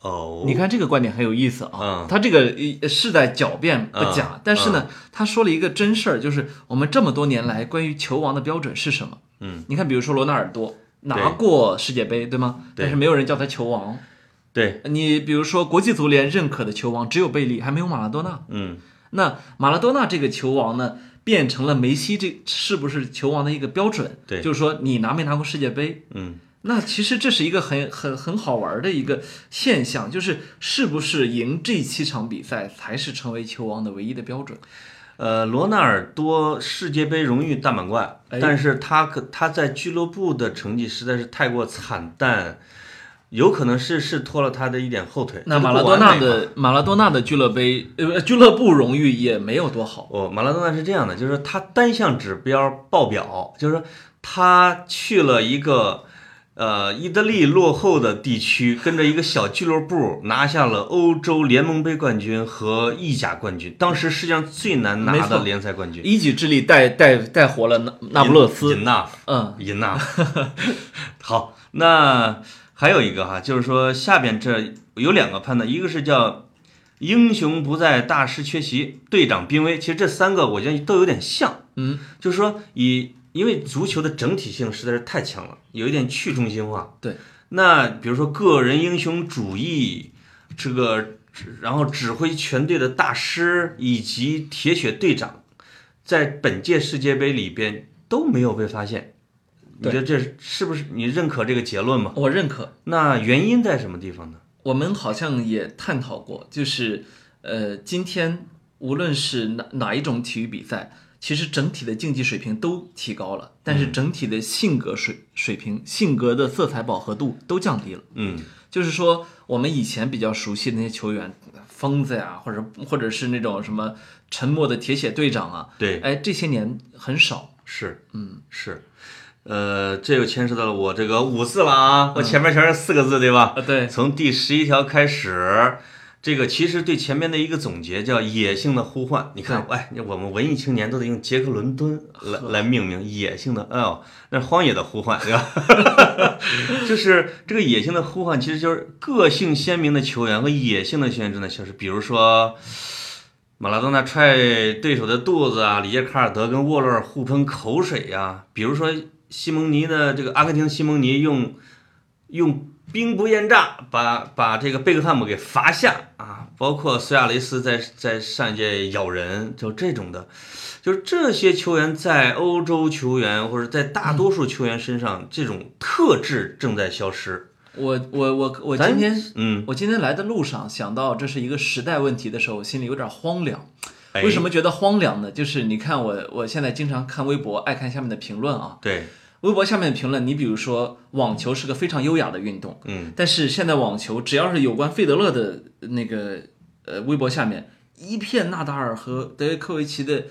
哦，你看这个观点很有意思啊，嗯他这个呃是在狡辩不假，嗯但是呢，他说了一个真事儿，就是我们这么多年来关于球王的标准是什么？嗯，你看，比如说罗纳尔多拿过世界杯，对吗？对但是没有人叫他球王。对，你比如说国际足联认可的球王只有贝利，还没有马拉多纳。嗯，那马拉多纳这个球王呢，变成了梅西这是不是球王的一个标准？对就是说你拿没拿过世界杯？嗯，那其实这是一个很很很好玩的一个现象，就是是不是赢这七场比赛才是成为球王的唯一的标准？呃，罗纳尔多世界杯荣誉大满贯，哎但是他可他在俱乐部的成绩实在是太过惨淡，有可能是是拖了他的一点后腿。那马拉多纳的马拉多纳的俱乐杯呃俱乐部荣誉也没有多好。哦，马拉多纳是这样的，就是说他单项指标爆表，就是说他去了一个呃意大利落后的地区，跟着一个小俱乐部拿下了欧洲联盟杯冠军和意甲冠军，当时世界上最难拿的联赛冠军。一己之力带带带活了那那不勒斯，enough 嗯，enough。好，那还有一个哈，就是说下边这有两个判断，一个是叫英雄不在，大师缺席，队长濒危。其实这三个我觉得都有点像，嗯，就是说以因为足球的整体性实在是太强了，有一点去中心化。对，那比如说个人英雄主义，这个然后指挥全队的大师以及铁血队长，在本届世界杯里边都没有被发现。你觉得这是是不是你认可这个结论吗？我认可。那原因在什么地方呢？我们好像也探讨过，就是呃，今天无论是哪哪一种体育比赛，其实整体的竞技水平都提高了，但是整体的性格水水平、性格的色彩饱和度都降低了。嗯就是说，我们以前比较熟悉的那些球员，疯子呀，或者或者是那种什么沉默的铁血队长啊，对，哎，这些年很少。是嗯，是，呃，这又牵涉到了我这个五字了啊，我前面全是四个字，对吧？啊，对，从第十一条开始，这个其实对前面的一个总结叫“野性的呼唤”。你看，哎，我们文艺青年都得用杰克伦敦来来命名“野性的”，哎呦，那是荒野的呼唤，对吧？就是这个“野性的呼唤”，其实就是个性鲜明的球员和野性的球员正在消失。比如说，马拉多纳踹对手的肚子啊，里耶卡尔德跟沃洛尔互喷口水呀。比如说，西蒙尼的这个阿根廷西蒙尼用用。兵不厌诈，把把这个贝克汉姆给罚下啊！包括苏亚雷斯在在上一届咬人，就这种的，就是这些球员在欧洲球员或者在大多数球员身上，这种特质正在消失。我我我我今天嗯，我今天来的路上想到这是一个时代问题的时候，心里有点荒凉。为什么觉得荒凉呢？就是你看我我现在经常看微博，爱看下面的评论啊。对。微博下面的评论，你比如说网球是个非常优雅的运动，嗯，但是现在网球只要是有关费德勒的那个呃微博下面一片纳达尔和德约科维奇的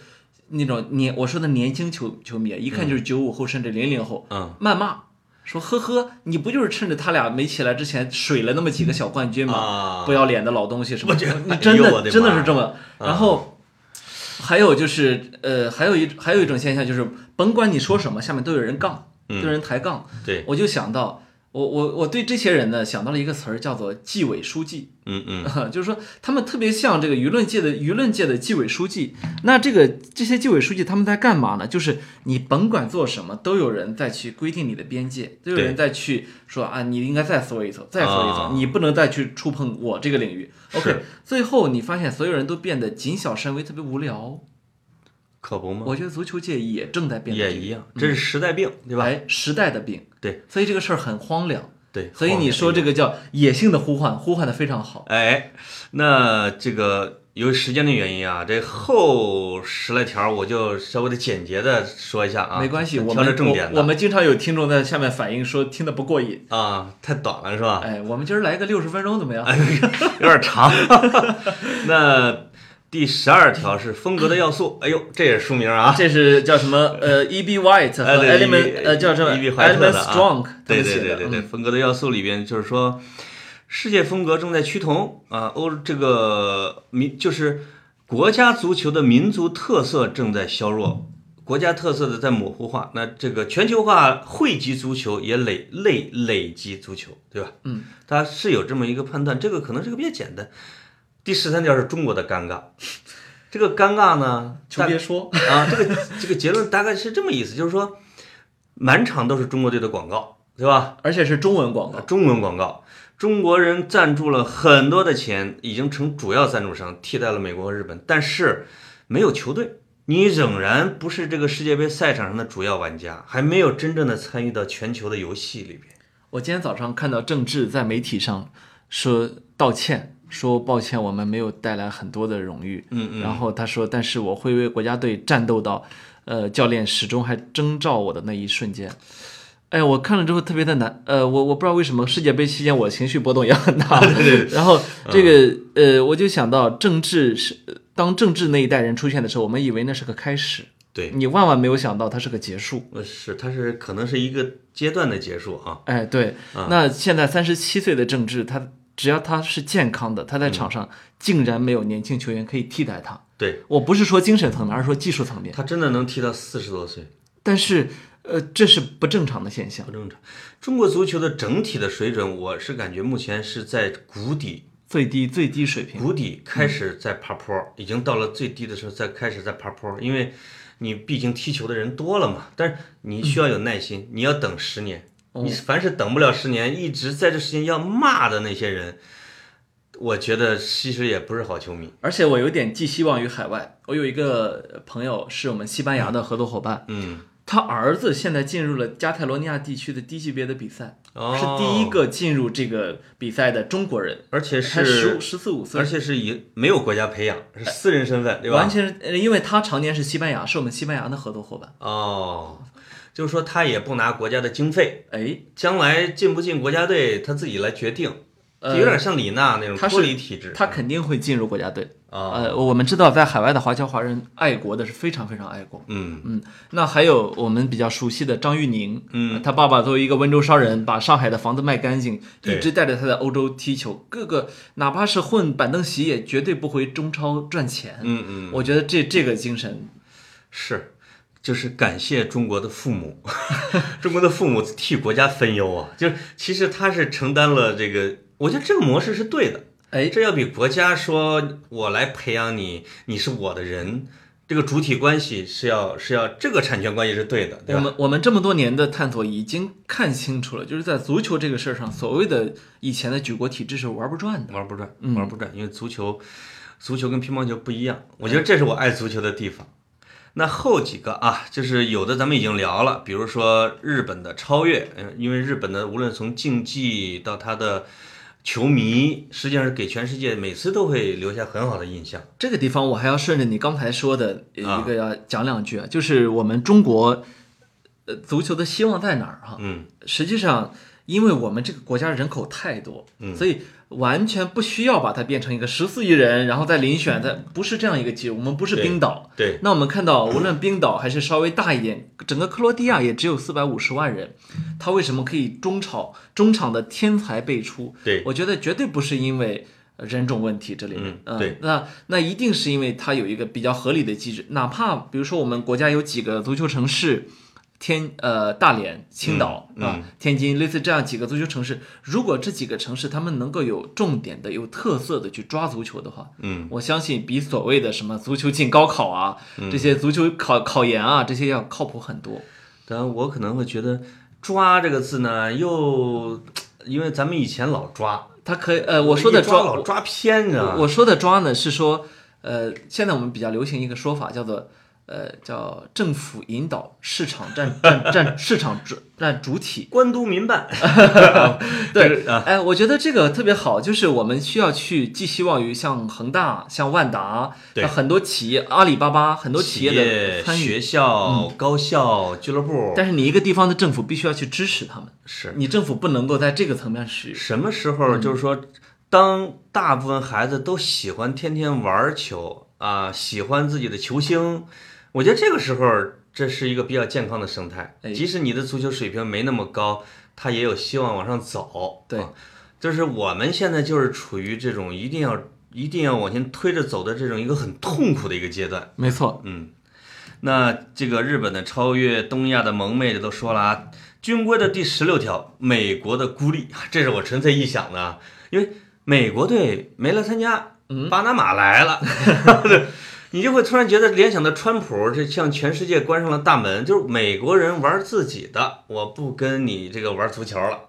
那种年我说的年轻球球迷，一看就是九五后甚至零零后，嗯，谩骂说呵呵，你不就是趁着他俩没起来之前水了那么几个小冠军吗？不要脸的老东西什么？你真的真的是这么？然后还有就是呃，还有一还有一种现象就是。甭管你说什么，下面都有人杠，都有人抬杠。对，我就想到，我我我对这些人呢，想到了一个词儿，叫做纪委书记。嗯嗯，就是说他们特别像这个舆论界的舆论界的纪委书记。那这个这些纪委书记他们在干嘛呢？就是你甭管做什么，都有人在去规定你的边界，都有人在去说啊，你应该再缩一缩，再缩一层，你不能再去触碰我这个领域。OK，最后你发现所有人都变得谨小慎微，特别无聊。可不吗？我觉得足球界也正在变，也一样，这是时代病，对吧？哎，时代的病，对，所以这个事儿很荒凉，对，所以你说这个叫野性的呼唤，呼唤的非常好。哎，那这个由于时间的原因啊，这后十来条我就稍微的简洁的说一下啊，没关系，我们重点我们经常有听众在下面反映说听的不过瘾啊，太短了是吧？哎，我们今儿来个六十分钟怎么样？有点长，那。第十二条是风格的要素，哎呦，这也是书名啊，这是叫什么？呃，E. B. White 和 Element，呃，叫什么？E. B. White 的 Strong，对对对对对，风格的要素里边就是说，世界风格正在趋同啊，欧这个民就是国家足球的民族特色正在削弱，国家特色的在模糊化，那这个全球化汇集足球也累累累积足球，对吧？嗯，它是有这么一个判断，这个可能是个比较简单。第十三条是中国的尴尬，这个尴尬呢，就别说啊，这个这个结论大概是这么意思，就是说，满场都是中国队的广告，对吧？而且是中文广告，中文广告，中国人赞助了很多的钱，已经成主要赞助商，替代了美国和日本，但是没有球队，你仍然不是这个世界杯赛场上的主要玩家，还没有真正的参与到全球的游戏里边。我今天早上看到郑智在媒体上说道歉。说抱歉，我们没有带来很多的荣誉。嗯嗯。然后他说，但是我会为国家队战斗到，呃，教练始终还征召我的那一瞬间。哎，我看了之后特别的难。呃，我我不知道为什么世界杯期间我情绪波动也很大。对 对。然后这个呃，我就想到政治是当政治那一代人出现的时候，我们以为那是个开始。对。你万万没有想到它是个结束。呃，是，它是可能是一个阶段的结束啊。哎，对。那现在三十七岁的政治，他。只要他是健康的，他在场上竟然没有年轻球员可以替代他。对我不是说精神层面，而是说技术层面。他真的能踢到四十多岁，但是，呃，这是不正常的现象。不正常。中国足球的整体的水准，我是感觉目前是在谷底，最低最低水平。谷底开始在爬坡，已经到了最低的时候，在开始在爬坡。因为，你毕竟踢球的人多了嘛，但是你需要有耐心，你要等十年。你凡是等不了十年，一直在这时间要骂的那些人，我觉得其实也不是好球迷。而且我有点寄希望于海外。我有一个朋友是我们西班牙的合作伙伴，嗯，他儿子现在进入了加泰罗尼亚地区的低级别的比赛，是第一个进入这个比赛的中国人，而且是十十四五岁，而且是以没有国家培养，是私人身份，对吧？完全是因为他常年是西班牙，是我们西班牙的合作伙伴。哦。就是说，他也不拿国家的经费，哎，将来进不进国家队，他自己来决定。就有点像李娜那种脱离体制。他肯定会进入国家队。啊，呃，我们知道在海外的华侨华人爱国的是非常非常爱国。嗯嗯，那还有我们比较熟悉的张玉宁，嗯呃他爸爸作为一个温州商人，把上海的房子卖干净，一直带着他在欧洲踢球，各个哪怕是混板凳席，也绝对不回中超赚钱。嗯嗯，我觉得这这个精神，是，就是感谢中国的父母，中国的父母替国家分忧啊。就是其实他是承担了这个，我觉得这个模式是对的。哎，这要比国家说我来培养你，你是我的人，这个主体关系是要是要这个产权关系是对的，对？我们我们这么多年的探索已经看清楚了，就是在足球这个事儿上，所谓的以前的举国体制是玩不转的。玩不转，嗯玩不转，因为足球，足球跟乒乓球不一样，我觉得这是我爱足球的地方。那后几个啊，就是有的咱们已经聊了，比如说日本的超越，嗯，因为日本的无论从竞技到他的球迷，实际上是给全世界每次都会留下很好的印象。这个地方我还要顺着你刚才说的一个要讲两句啊，就是我们中国，呃，足球的希望在哪儿哈？嗯实际上，因为我们这个国家人口太多，嗯所以完全不需要把它变成一个十四亿人，然后再遴选，它不是这样一个机制。我们不是冰岛，对，那我们看到，无论冰岛还是稍微大一点，整个克罗地亚也只有四百五十万人，他为什么可以中场中场的天才辈出？对我觉得绝对不是因为呃人种问题这里面，嗯对那那一定是因为它有一个比较合理的机制，哪怕比如说我们国家有几个足球城市。天呃，大连、青岛、嗯啊，天津，类似这样几个足球城市，如果这几个城市他们能够有重点的、有特色的去抓足球的话，嗯我相信比所谓的什么足球进高考啊，嗯这些足球考考研啊，这些要靠谱很多。当然我可能会觉得“抓”这个字呢，又因为咱们以前老抓，他可以呃，我说的抓抓，老抓偏，你知道吗？我我说的抓呢是说，呃，现在我们比较流行一个说法叫做。呃，叫政府引导市场占占占市场主占主体，官督民办，对 啊，哎，我觉得这个特别好，就是我们需要去寄希望于像恒大、像万达，对。很多企业，阿里巴巴很多企业的参与。学校、高校、俱乐部，但是你一个地方的政府必须要去支持他们，是。你政府不能够在这个层面去。什么时候？就是说，当大部分孩子都喜欢天天玩球啊，喜欢自己的球星，我觉得这个时候这是一个比较健康的生态。哎即使你的足球水平没那么高，他也有希望往上走。对啊就是我们现在就是处于这种一定要一定要往前推着走的这种一个很痛苦的一个阶段。没错，嗯，那这个日本的超越，东亚的萌妹，这都说了啊。军规的第十六条，美国的孤立，这是我纯粹臆想的啊，因为美国队没来参加，嗯巴拿马来了，你就会突然觉得联想到川普，这向全世界关上了大门，就是美国人玩自己的，我不跟你这个玩足球了，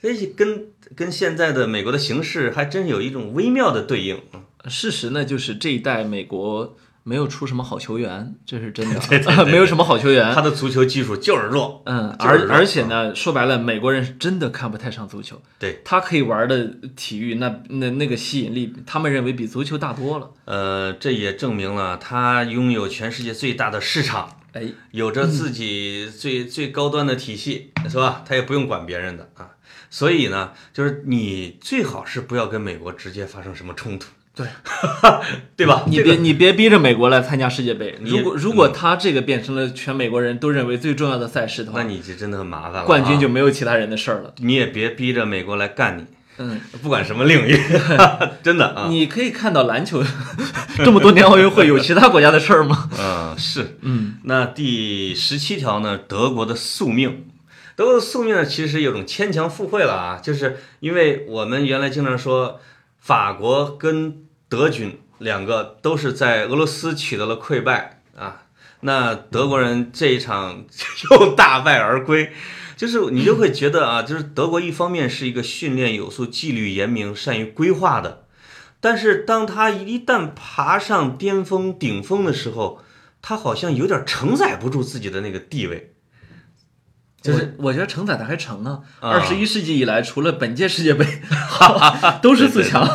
这跟跟现在的美国的形势还真有一种微妙的对应。事实呢就是这一代美国没有出什么好球员，这是真的，对对对没有什么好球员他。的足球技术就是弱，嗯，就是而而且呢，说白了，美国人是真的看不太上足球。对，他可以玩的体育，那那那个吸引力，他们认为比足球大多了。呃，这也证明了他拥有全世界最大的市场，哎，有着自己最、最高端的体系，是吧？他也不用管别人的啊。所以呢，就是你最好是不要跟美国直接发生什么冲突，对，对吧？你这个别你别逼着美国来参加世界杯。你如果如果他这个变成了全美国人都认为最重要的赛事的话，那你就真的很麻烦了啊。冠军就没有其他人的事儿了。你也别逼着美国来干你，嗯，不管什么领域，真的啊。你可以看到篮球这么多年奥运会有其他国家的事儿吗？嗯，是。嗯，那第十七条呢？德国的宿命，德国的宿命呢，其实有种牵强附会了啊，就是因为我们原来经常说，法国跟德军两个都是在俄罗斯取得了溃败啊，那德国人这一场又大败而归。就是你就会觉得啊，就是德国一方面是一个训练有素、纪律严明、善于规划的，但是当他一旦爬上巅峰、顶峰的时候，他好像有点承载不住自己的那个地位。就是我觉得承载的还成啊。啊二十一世纪以来，除了本届世界杯，都是四强。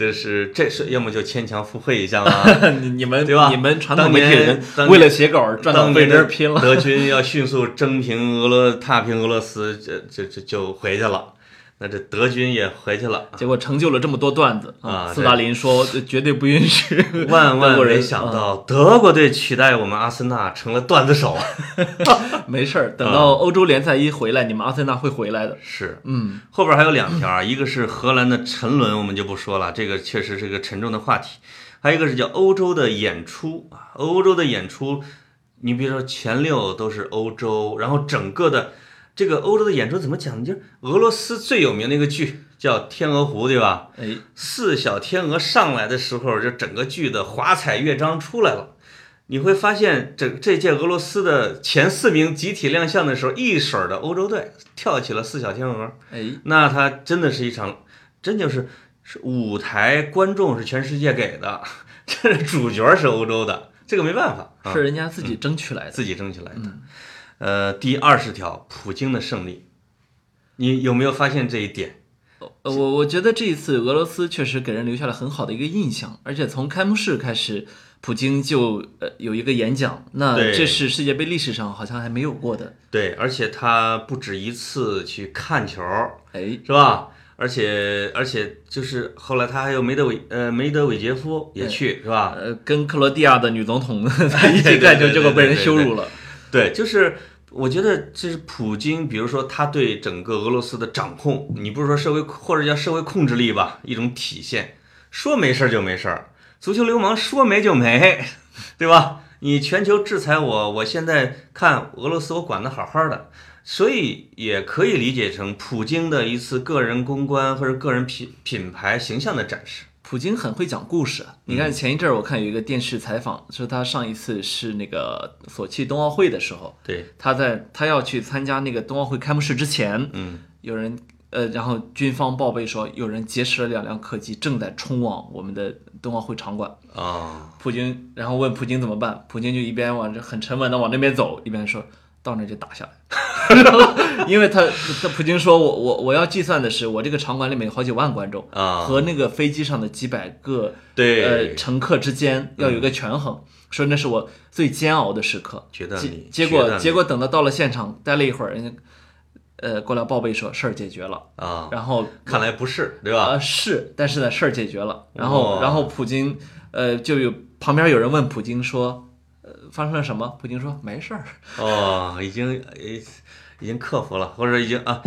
这是这是要么就牵强附会一下嘛。你你们对吧你们传统当媒体人为了写稿儿 当年的在这儿拼了。德军要迅速征平俄罗踏平俄罗斯，这这这就回去了。那这德军也回去了，结果成就了这么多段子啊斯大林说绝对不允许 万万没想到德国队取代我们阿森纳成了段子手。没事儿，等到欧洲联赛一回来，你们阿森纳会回来的。是，嗯，后边还有两条啊，一个是荷兰的沉沦，我们就不说了，这个确实是个沉重的话题。还有一个是叫欧洲的演出啊，欧洲的演出，你比如说前六都是欧洲，然后整个的这个欧洲的演出怎么讲呢？就是俄罗斯最有名的一个剧叫《天鹅湖》，对吧？哎，四小天鹅上来的时候，就整个剧的华彩乐章出来了。你会发现，这这届俄罗斯的前四名集体亮相的时候，一水儿的欧洲队跳起了四小天鹅。哎，那它真的是一场，真就是是舞台，观众是全世界给的，这主角是欧洲的，这个没办法，啊、是人家自己争取来的。自己争取来的。嗯呃，第二十条，普京的胜利，你有没有发现这一点？呃，我我觉得这一次俄罗斯确实给人留下了很好的一个印象，而且从开幕式开始，普京就呃有一个演讲，那对这是世界杯历史上好像还没有过的。对，而且他不止一次去看球，哎，是吧？而且而且就是后来他还有梅德韦呃梅德韦杰夫也去，是吧？呃，跟克罗地亚的女总统 在一起看球，结果被人羞辱了。对，就是我觉得这是普京，比如说他对整个俄罗斯的掌控，你不是说社会或者叫社会控制力吧，一种体现。说没事儿就没事儿，足球流氓说没就没，对吧？你全球制裁我，我现在看俄罗斯我管得好好的，所以也可以理解成普京的一次个人公关或者个人品品牌形象的展示。普京很会讲故事。你看前一阵儿我看有一个电视采访，说他上一次是那个索契冬奥会的时候，对，他在他要去参加那个冬奥会开幕式之前，嗯，有人呃，然后军方报备说有人劫持了两辆客机，正在冲往我们的冬奥会场馆。啊、普京然后问普京怎么办，普京就一边往这很沉稳的往那边走，一边说到那就打下来。因为他他普京说我我我要计算的是我这个场馆里面有好几万观众。啊，和那个飞机上的几百个对，呃乘客之间要有一个权衡，说那是我最煎熬的时刻。结觉得你结果结果等到到了现场，待了一会儿，人家呃过来报备说事儿解决了，啊，然后看来不是，对吧？啊是，但是呢事儿解决了，然后哇然后普京呃就有旁边有人问普京说。呃，发生了什么？普京说没事儿。哦，已经呃已经克服了，或者已经啊，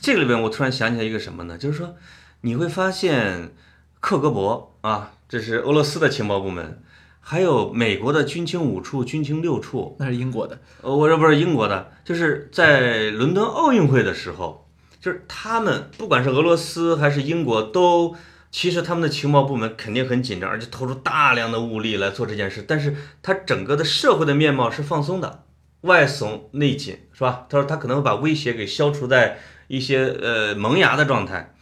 这个里边我突然想起来一个什么呢？就是说你会发现克格勃啊，这是俄罗斯的情报部门，还有美国的军情五处、军情六处，那是英国的。呃，我这不是英国的，就是在伦敦奥运会的时候，就是他们不管是俄罗斯还是英国都。其实他们的情报部门肯定很紧张，而且投入大量的物力来做这件事。但是它整个的社会的面貌是放松的，外松内紧，是吧？他说他可能会把威胁给消除在一些呃萌芽的状态。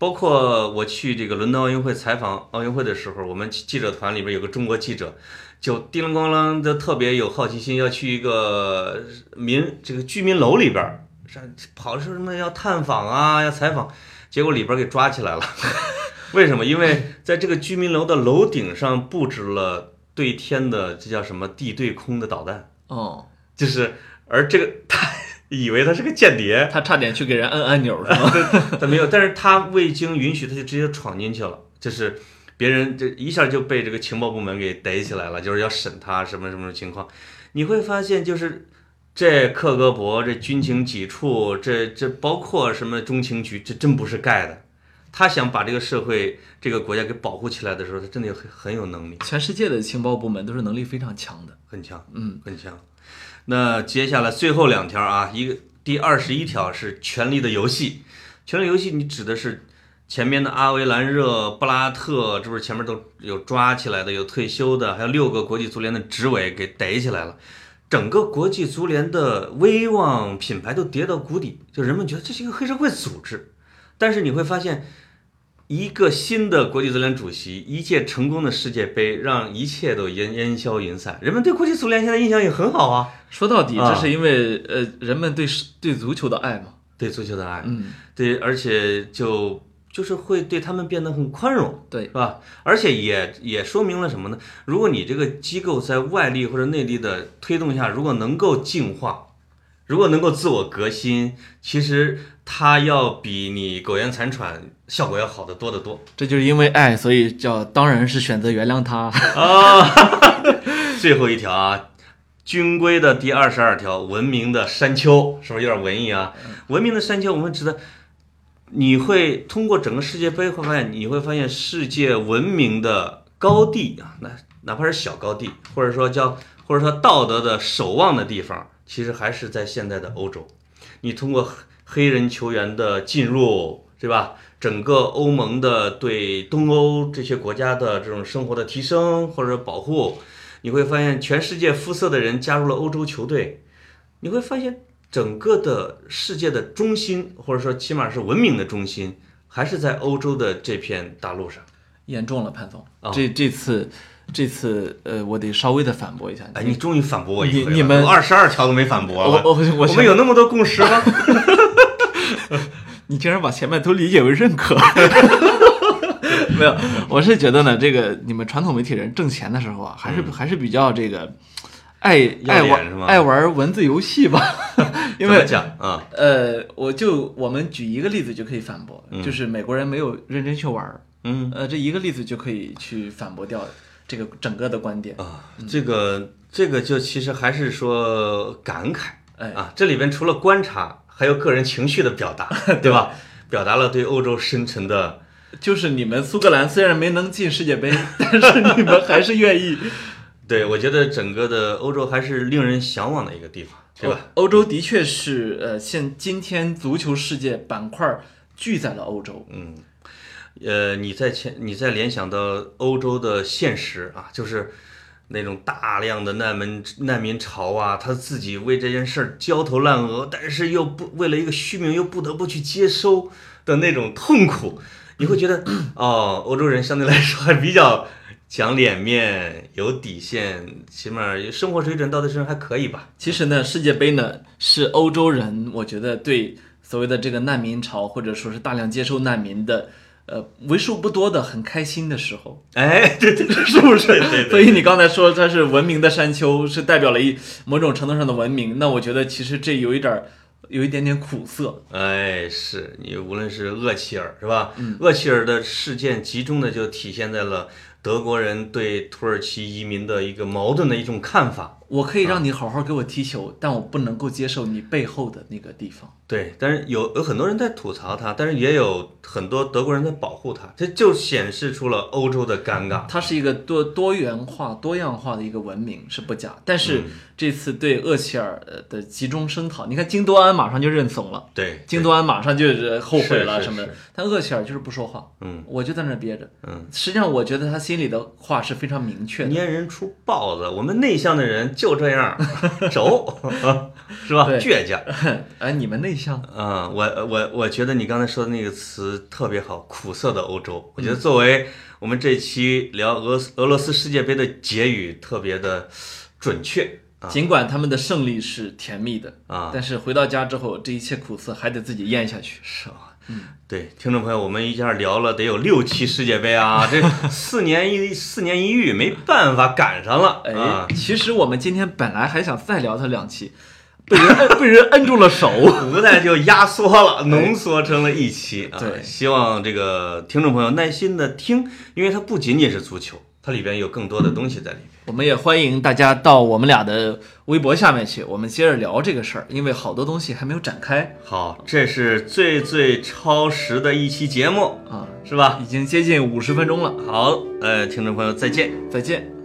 包括我去这个伦敦奥运会采访奥运会的时候，我们记者团里边有个中国记者，就叮铃咣啷的特别有好奇心，要去一个民这个居民楼里边儿，上跑说什么要探访啊，要采访，结果里边给抓起来了。为什么？因为在这个居民楼的楼顶上布置了对天的这叫什么地对空的导弹，哦，就是而这个 他以为他是个间谍，他差点去给人摁按钮是吗？他没有，但是他未经允许他就直接闯进去了，就是别人这一下就被这个情报部门给逮起来了，就是要审他什么什么情况。你会发现，就是这克格勃、这军情几处、这这包括什么中情局，这真不是盖的。他想把这个社会、这个国家给保护起来的时候，他真的很很有能力，全世界的情报部门都是能力非常强的。很强，嗯，很强。那接下来最后两条啊，一个第二十一条是《权力的游戏》，《权力游戏》你指的是前面的阿维兰热、布拉特，这不是前面都有抓起来的，有退休的，还有六个国际足联的执委给逮起来了。整个国际足联的威望品牌都跌到谷底，就人们觉得这是一个黑社会组织。但是你会发现，一个新的国际足联主席，一届成功的世界杯，让一切都烟烟消云散。人们对国际足联现在印象也很好啊，说到底，啊这是因为呃人们对对足球的爱嘛。对足球的爱，嗯，对，而且就就是会对他们变得很宽容，对是，吧？而且也也说明了什么呢？如果你这个机构在外力或者内力的推动下，如果能够净化，如果能够自我革新，其实它要比你苟延残喘效果要好得多得多。这就是因为爱，所以叫当然是选择原谅他。啊，最后一条啊，军规的第二十二条，文明的山丘，是不是有点文艺啊？文明的山丘，我们指的，你会通过整个世界杯会发现，你会发现世界文明的高地啊，那哪怕是小高地，或者说叫或者说道德的守望的地方，其实还是在现在的欧洲。你通过黑黑人球员的进入，对吧？整个欧盟的对东欧这些国家的这种生活的提升或者保护，你会发现全世界肤色的人加入了欧洲球队，你会发现整个的世界的中心，或者说起码是文明的中心，还是在欧洲的这片大陆上。严重了，潘总，啊这这次这次呃，我得稍微的反驳一下。哎，你终于反驳我一回了，你你们二十二条都没反驳我我我们有那么多共识吗？你竟然把前面都理解为认可。没有，我是觉得呢，这个你们传统媒体人挣钱的时候啊，还是、还是比较这个爱爱玩是吗？玩爱玩文字游戏吧，因为讲？啊？呃，我就我们举一个例子就可以反驳，嗯。就是美国人没有认真去玩儿，嗯。呃，这一个例子就可以去反驳掉这个整个的观点。啊，这个这个就其实还是说感慨。哎，啊，这里边除了观察，还有个人情绪的表达，对吧？表达了对欧洲深沉的就是你们苏格兰虽然没能进世界杯，但是你们还是愿意。对，我觉得整个的欧洲还是令人向往的一个地方，对吧？欧欧洲的确是呃，现今天足球世界板块儿聚在了欧洲。嗯，呃，你在前你在联想到欧洲的现实啊，就是那种大量的难民难民潮啊，他自己为这件事儿焦头烂额，但是又不为了一个虚名又不得不去接收的那种痛苦，你会觉得 哦，欧洲人相对来说还比较讲脸面、有底线，起码生活水准、道德水准还可以吧？其实呢，世界杯呢是欧洲人，我觉得对所谓的这个难民潮，或者说是大量接收难民的，呃，为数不多的很开心的时候，哎，对对对，是不是？对对对所以你刚才说它是文明的山丘，是代表了一某种程度上的文明，那我觉得其实这有一点儿，有一点点苦涩。哎，是你无论是厄齐尔是吧？嗯厄齐尔的事件集中的就体现在了德国人对土耳其移民的一个矛盾的一种看法。我可以让你好好给我踢球，但我不能够接受你背后的那个地方。对，但是有有很多人在吐槽他，但是也有很多德国人在保护他，这就显示出了欧洲的尴尬。它是一个多多元化、多样化的一个文明是不假，但是这次对厄齐尔呃的集中声讨，你看京多安马上就认怂了，对，京多安马上就是后悔了什么但厄齐尔就是不说话，嗯。我就在那儿憋着，嗯，实际上我觉得他心里的话是非常明确的，粘人出豹子，我们内向的人就这样轴，是吧？倔强。哎，你们内向，啊、我我我觉得你刚才说的那个词特别好，苦涩的欧洲。我觉得作为我们这期聊俄俄罗斯世界杯的结语，特别的准确啊尽管他们的胜利是甜蜜的，啊！但是回到家之后，这一切苦涩还得自己咽下去。是啊，对，听众朋友，我们一下聊了得有六期世界杯啊，这四年一四年一遇，没办法赶上了哎啊，。其实我们今天本来还想再聊他两期，被人摁 被人摁住了手。无奈就压缩了，浓缩成了一期啊。对希望这个听众朋友耐心的听，因为它不仅仅是足球，它里边有更多的东西在里面。我们也欢迎大家到我们俩的微博下面去，我们接着聊这个事儿，因为好多东西还没有展开好，这是最最超时的一期节目，啊，是吧？已经接近五十分钟了，好，呃，听众朋友再见。再见。